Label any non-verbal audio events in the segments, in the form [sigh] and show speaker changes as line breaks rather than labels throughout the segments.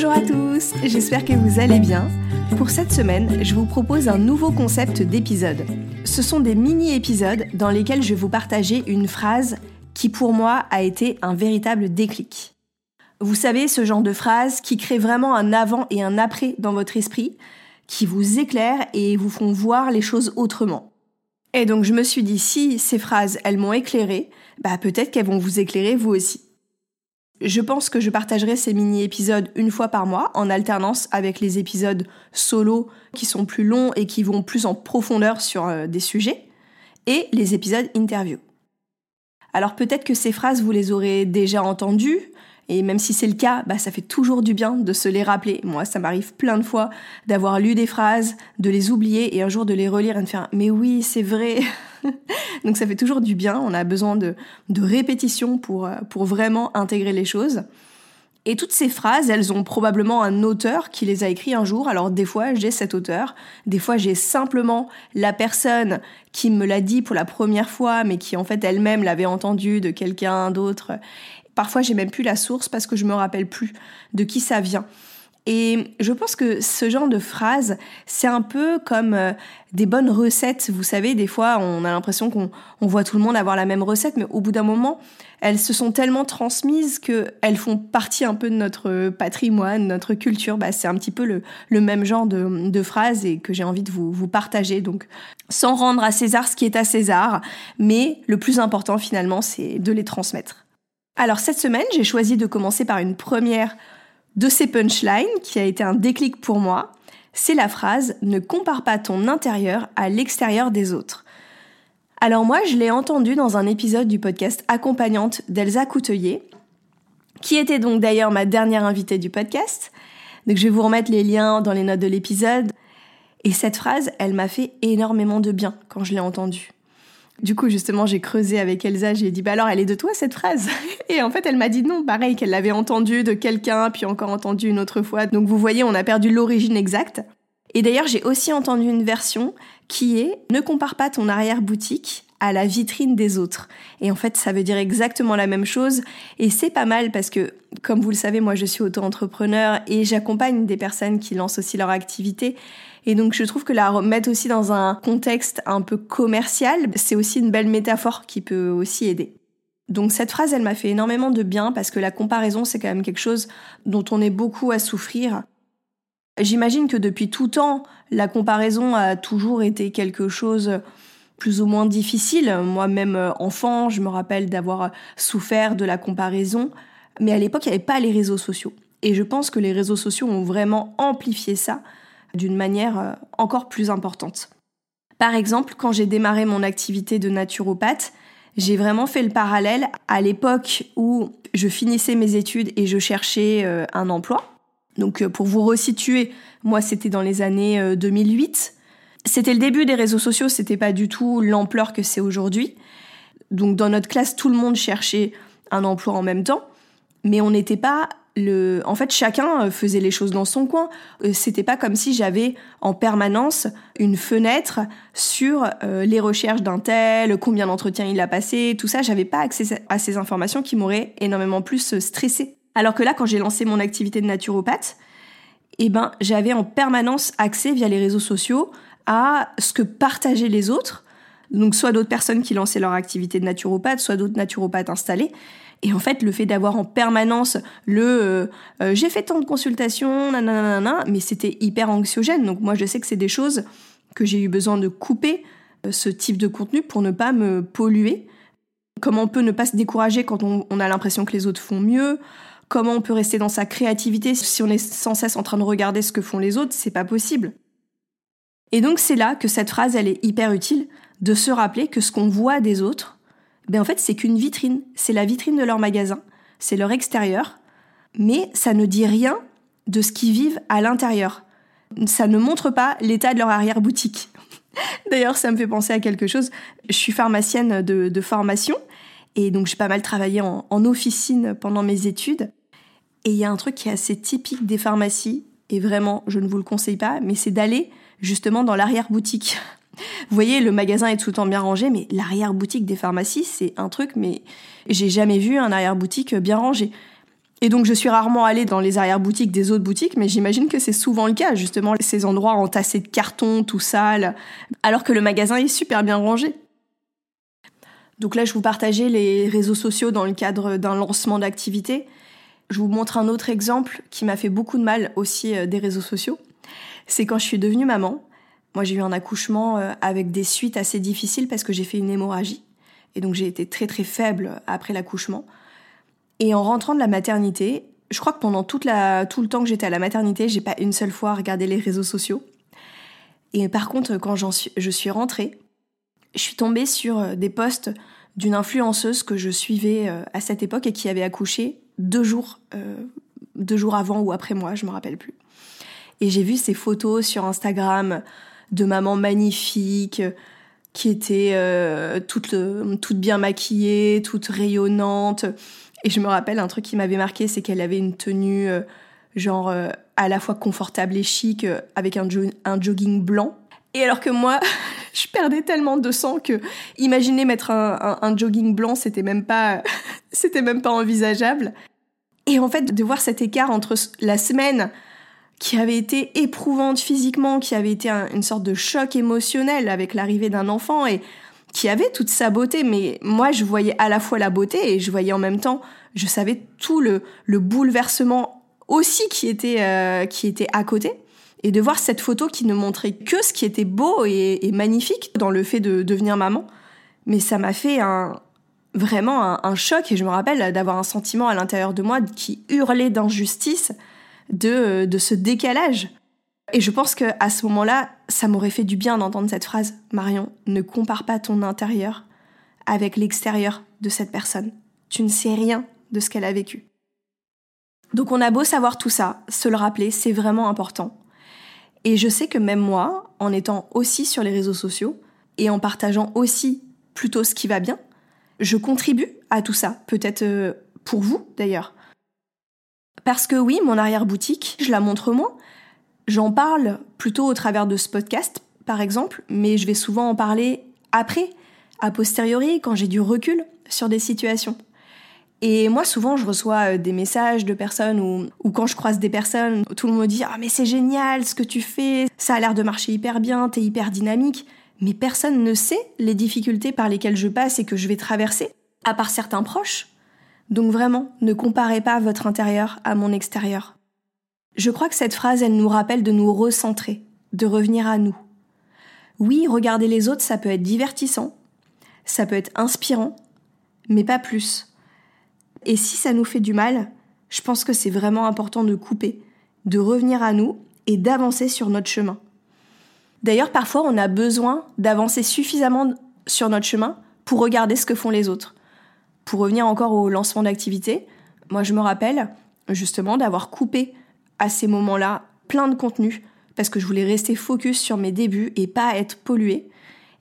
Bonjour à tous, j'espère que vous allez bien. Pour cette semaine, je vous propose un nouveau concept d'épisode. Ce sont des mini-épisodes dans lesquels je vais vous partager une phrase qui pour moi a été un véritable déclic. Vous savez, ce genre de phrase qui crée vraiment un avant et un après dans votre esprit, qui vous éclairent et vous font voir les choses autrement. Et donc je me suis dit, si ces phrases, elles m'ont éclairé, bah peut-être qu'elles vont vous éclairer vous aussi. Je pense que je partagerai ces mini-épisodes une fois par mois, en alternance avec les épisodes solo qui sont plus longs et qui vont plus en profondeur sur euh, des sujets, et les épisodes interview. Alors peut-être que ces phrases, vous les aurez déjà entendues, et même si c'est le cas, bah, ça fait toujours du bien de se les rappeler. Moi, ça m'arrive plein de fois d'avoir lu des phrases, de les oublier et un jour de les relire et de faire mais oui, c'est vrai. [laughs] [laughs] Donc ça fait toujours du bien. On a besoin de, de répétition pour, euh, pour vraiment intégrer les choses. Et toutes ces phrases, elles ont probablement un auteur qui les a écrites un jour. Alors des fois, j'ai cet auteur, des fois j'ai simplement la personne qui me l'a dit pour la première fois, mais qui en fait elle-même l'avait entendu de quelqu'un d'autre. Parfois, j'ai même plus la source parce que je me rappelle plus de qui ça vient. Et je pense que ce genre de phrase, c'est un peu comme euh, des bonnes recettes. Vous savez, des fois, on a l'impression qu'on voit tout le monde avoir la même recette, mais au bout d'un moment, elles se sont tellement transmises qu'elles font partie un peu de notre patrimoine, notre culture. Bah, c'est un petit peu le, même genre de, de phrase et que j'ai envie de vous, vous partager. Donc, sans rendre à César ce qui est à César, mais le plus important finalement, c'est de les transmettre. Alors cette semaine, j'ai choisi de commencer par une première de ces punchlines qui a été un déclic pour moi. C'est la phrase Ne compare pas ton intérieur à l'extérieur des autres. Alors moi, je l'ai entendue dans un épisode du podcast Accompagnante d'Elsa Coutelier, qui était donc d'ailleurs ma dernière invitée du podcast. Donc je vais vous remettre les liens dans les notes de l'épisode. Et cette phrase, elle m'a fait énormément de bien quand je l'ai entendue. Du coup, justement, j'ai creusé avec Elsa, j'ai dit, bah alors, elle est de toi cette phrase? [laughs] Et en fait, elle m'a dit non, pareil, qu'elle l'avait entendue de quelqu'un, puis encore entendue une autre fois. Donc vous voyez, on a perdu l'origine exacte. Et d'ailleurs, j'ai aussi entendu une version qui est ne compare pas ton arrière-boutique à la vitrine des autres. Et en fait, ça veut dire exactement la même chose. Et c'est pas mal parce que, comme vous le savez, moi, je suis auto-entrepreneur et j'accompagne des personnes qui lancent aussi leur activité. Et donc je trouve que la remettre aussi dans un contexte un peu commercial, c'est aussi une belle métaphore qui peut aussi aider. Donc cette phrase, elle m'a fait énormément de bien parce que la comparaison, c'est quand même quelque chose dont on est beaucoup à souffrir. J'imagine que depuis tout temps, la comparaison a toujours été quelque chose plus ou moins difficile. Moi-même enfant, je me rappelle d'avoir souffert de la comparaison, mais à l'époque, il n'y avait pas les réseaux sociaux. Et je pense que les réseaux sociaux ont vraiment amplifié ça d'une manière euh, encore plus importante. Par exemple, quand j'ai démarré mon activité de naturopathe, j'ai vraiment fait le parallèle à l'époque où je finissais mes études et je cherchais euh, un emploi. Donc euh, pour vous resituer, moi c'était dans les années 2008. C'était le début des réseaux sociaux, c'était pas du tout l'ampleur que c'est aujourd'hui. Donc dans notre classe, tout le monde cherchait un emploi en même temps, mais on n'était pas en fait, chacun euh, faisait les choses dans son coin. Euh, c'était pas comme si j'avais en permanence une fenêtre sur euh, les recherches d'un tel, combien d'entretiens il a passé, tout ça. J'avais pas accès à ces informations qui m'auraient énormément plus stressé. Alors que là, quand j'ai lancé mon activité de naturopathe, eh ben, j'avais en permanence accès via les réseaux sociaux à ce que partageaient les autres. Donc soit d'autres personnes qui lançaient leur activité de naturopathe, soit d'autres naturopathes installés. Et en fait, le fait d'avoir en permanence le euh, euh, j'ai fait tant de consultations, nanana, mais c'était hyper anxiogène. Donc moi, je sais que c'est des choses que j'ai eu besoin de couper euh, ce type de contenu pour ne pas me polluer. Comment on peut ne pas se décourager quand on, on a l'impression que les autres font mieux? Comment on peut rester dans sa créativité si on est sans cesse en train de regarder ce que font les autres? C'est pas possible. Et donc c'est là que cette phrase, elle est hyper utile, de se rappeler que ce qu'on voit des autres, ben en fait c'est qu'une vitrine, c'est la vitrine de leur magasin, c'est leur extérieur, mais ça ne dit rien de ce qu'ils vivent à l'intérieur. Ça ne montre pas l'état de leur arrière-boutique. [laughs] D'ailleurs, ça me fait penser à quelque chose. Je suis pharmacienne de, formation et donc j'ai pas mal travaillé en, en officine pendant mes études. Et il y a un truc qui est assez typique des pharmacies, et vraiment, je ne vous le conseille pas, mais c'est d'aller justement dans l'arrière-boutique. [laughs] Vous voyez, le magasin est tout le temps bien rangé, mais l'arrière-boutique des pharmacies, c'est un truc, mais j'ai jamais vu un arrière-boutique bien rangé. Et donc je suis rarement allée dans les arrière-boutiques des autres boutiques, mais j'imagine que c'est souvent le cas, justement, ces endroits entassés de cartons, tout sale, alors que le magasin est super bien rangé. Donc là, je vous partageais les réseaux sociaux dans le cadre d'un lancement d'activité. Je vous montre un autre exemple qui m'a fait beaucoup de mal aussi euh, des réseaux sociaux. C'est quand je suis devenue maman. Moi, j'ai eu un accouchement euh, avec des suites assez difficiles parce que j'ai fait une hémorragie. Et donc, j'ai été très très faible après l'accouchement. Et en rentrant de la maternité, je crois que pendant tout le temps que j'étais à la maternité, j'ai pas une seule fois regardé les réseaux sociaux. Et par contre, quand suis, je suis rentrée, je suis tombée sur euh, des posts d'une influenceuse que je suivais à cette époque et qui avait accouché deux jours, euh, deux jours avant ou après moi, je me rappelle plus. Et j'ai vu ces photos sur Instagram de maman magnifique qui était euh, toute, toute bien maquillée, toute rayonnante. Et je me rappelle un truc qui m'avait marqué, c'est qu'elle avait une tenue euh, genre à la fois confortable et chic, avec un, un jogging blanc. Et alors que moi, [laughs] je perdais tellement de sang que imaginer mettre un, un jogging blanc, c'était même pas, [laughs] c'était même pas envisageable. Et en fait, de voir cet écart entre la semaine qui avait été éprouvante physiquement, qui avait été une sorte de choc émotionnel avec l'arrivée d'un enfant et qui avait toute sa beauté, mais moi je voyais à la fois la beauté et je voyais en même temps, je savais tout le, le bouleversement aussi qui était, euh, qui était à côté. Et de voir cette photo qui ne montrait que ce qui était beau et, et magnifique dans le fait de devenir maman, mais ça m'a fait un, vraiment un, choc. Et je me rappelle d'avoir un sentiment à l'intérieur de moi qui hurlait d'injustice de, de ce décalage. Et je pense que à ce moment-là, ça m'aurait fait du bien d'entendre cette phrase Marion, ne compare pas ton intérieur avec l'extérieur de cette personne. Tu ne sais rien de ce qu'elle a vécu. Donc on a beau savoir tout ça, se le rappeler, c'est vraiment important. Et je sais que même moi, en étant aussi sur les réseaux sociaux et en partageant aussi plutôt ce qui va bien, je contribue à tout ça, peut-être euh, pour vous d'ailleurs. Parce que oui, mon arrière-boutique, je la montre moins. J'en parle plutôt au travers de ce podcast, par exemple, mais je vais souvent en parler après, a posteriori, quand j'ai du recul sur des situations. Et moi, souvent, je reçois euh, des messages de personnes ou, ou quand je croise des personnes, tout le monde me dit Ah, mais c'est génial ce que tu fais, ça a l'air de marcher hyper bien, t'es hyper dynamique mais personne ne sait les difficultés par lesquelles je passe et que je vais traverser, à part certains proches. Donc vraiment, ne comparez pas votre intérieur à mon extérieur. Je crois que cette phrase, elle nous rappelle de nous recentrer, de revenir à nous. Oui, regarder les autres, ça peut être divertissant, ça peut être inspirant, mais pas plus. Et si ça nous fait du mal, je pense que c'est vraiment important de couper, de revenir à nous et d'avancer sur notre chemin. D'ailleurs, parfois, on a besoin d'avancer suffisamment sur notre chemin pour regarder ce que font les autres. Pour revenir encore au lancement d'activité, moi je me rappelle justement d'avoir coupé à ces moments-là plein de contenu parce que je voulais rester focus sur mes débuts et pas être polluée.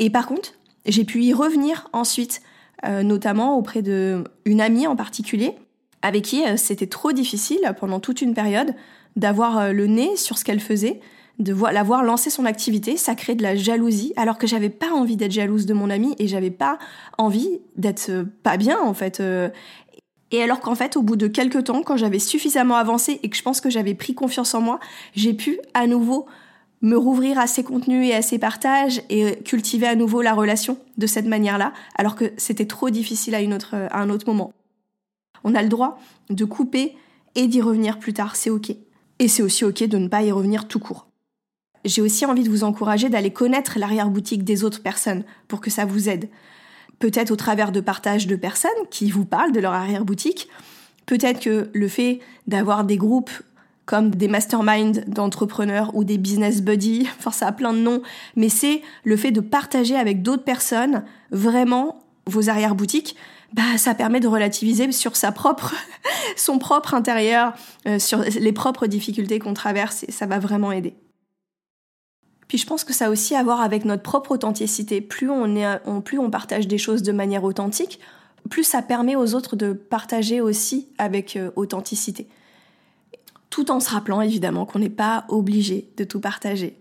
Et par contre, j'ai pu y revenir ensuite, euh, notamment auprès d'une amie en particulier, avec qui euh, c'était trop difficile pendant toute une période d'avoir euh, le nez sur ce qu'elle faisait de la voir lancer son activité, ça crée de la jalousie, alors que j'avais pas envie d'être jalouse de mon ami et j'avais pas envie d'être euh, pas bien en fait. Euh. Et alors qu'en fait, au bout de quelques temps, quand j'avais suffisamment avancé et que je pense que j'avais pris confiance en moi, j'ai pu à nouveau me rouvrir à ces contenus et à ces partages et cultiver à nouveau la relation de cette manière-là, alors que c'était trop difficile à, une autre, à un autre moment. On a le droit de couper et d'y revenir plus tard, c'est ok. Et c'est aussi ok de ne pas y revenir tout court. J'ai aussi envie de vous encourager d'aller connaître l'arrière-boutique des autres personnes pour que ça vous aide. Peut-être au travers de partages de personnes qui vous parlent de leur arrière-boutique. Peut-être que le fait d'avoir des groupes comme des masterminds d'entrepreneurs ou des business buddies, [laughs] enfin ça a plein de noms, mais c'est le fait de partager avec d'autres personnes vraiment vos arrière-boutiques, bah ça permet de relativiser sur sa propre [laughs] son propre intérieur, euh, sur les propres difficultés qu'on traverse et ça va vraiment aider. Puis je pense que ça a aussi à voir avec notre propre authenticité. Plus on, plus on partage des choses de manière authentique, plus ça permet aux autres de partager aussi avec euh, authenticité. Tout en se rappelant évidemment qu'on n'est pas obligé de tout partager.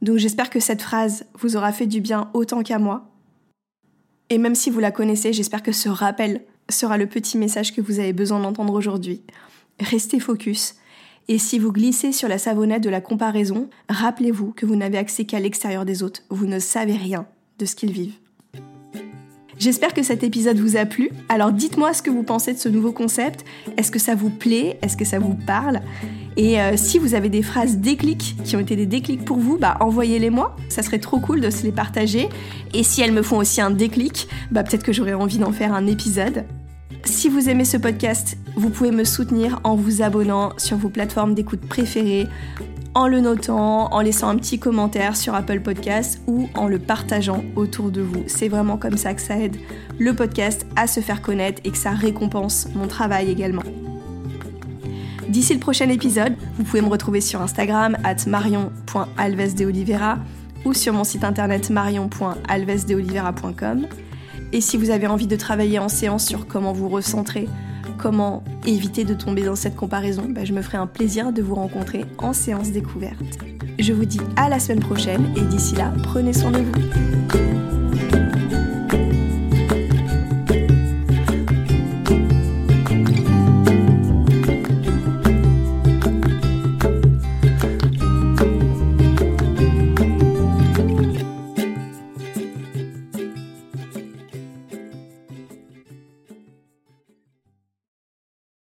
Donc j'espère que cette phrase vous aura fait du bien autant qu'à moi. Et même si vous la connaissez, j'espère que ce rappel sera le petit message que vous avez besoin d'entendre aujourd'hui. Restez focus, et si vous glissez sur la savonnette de la comparaison, rappelez-vous que vous n'avez accès qu'à l'extérieur des autres. Vous ne savez rien de ce qu'ils vivent. J'espère que cet épisode vous a plu. Alors dites-moi ce que vous pensez de ce nouveau concept. Est-ce que ça vous plaît? Est-ce que ça vous parle? Et euh, si vous avez des phrases déclics qui ont été des déclics pour vous, bah envoyez-les moi. Ça serait trop cool de se les partager. Et si elles me font aussi un déclic, bah peut-être que j'aurais envie d'en faire un épisode. Si vous aimez ce podcast, vous pouvez me soutenir en vous abonnant sur vos plateformes d'écoute préférées, en le notant, en laissant un petit commentaire sur Apple Podcasts ou en le partageant autour de vous. C'est vraiment comme ça que ça aide le podcast à se faire connaître et que ça récompense mon travail également. D'ici le prochain épisode, vous pouvez me retrouver sur Instagram at marion.alvesdeolivera ou sur mon site internet marion.alvesdeolivera.com. Et si vous avez envie de travailler en séance sur comment vous recentrer, comment éviter de tomber dans cette comparaison, bah, je me ferai un plaisir de vous rencontrer en séance découverte. Je vous dis à la semaine prochaine et d'ici là, prenez soin de vous.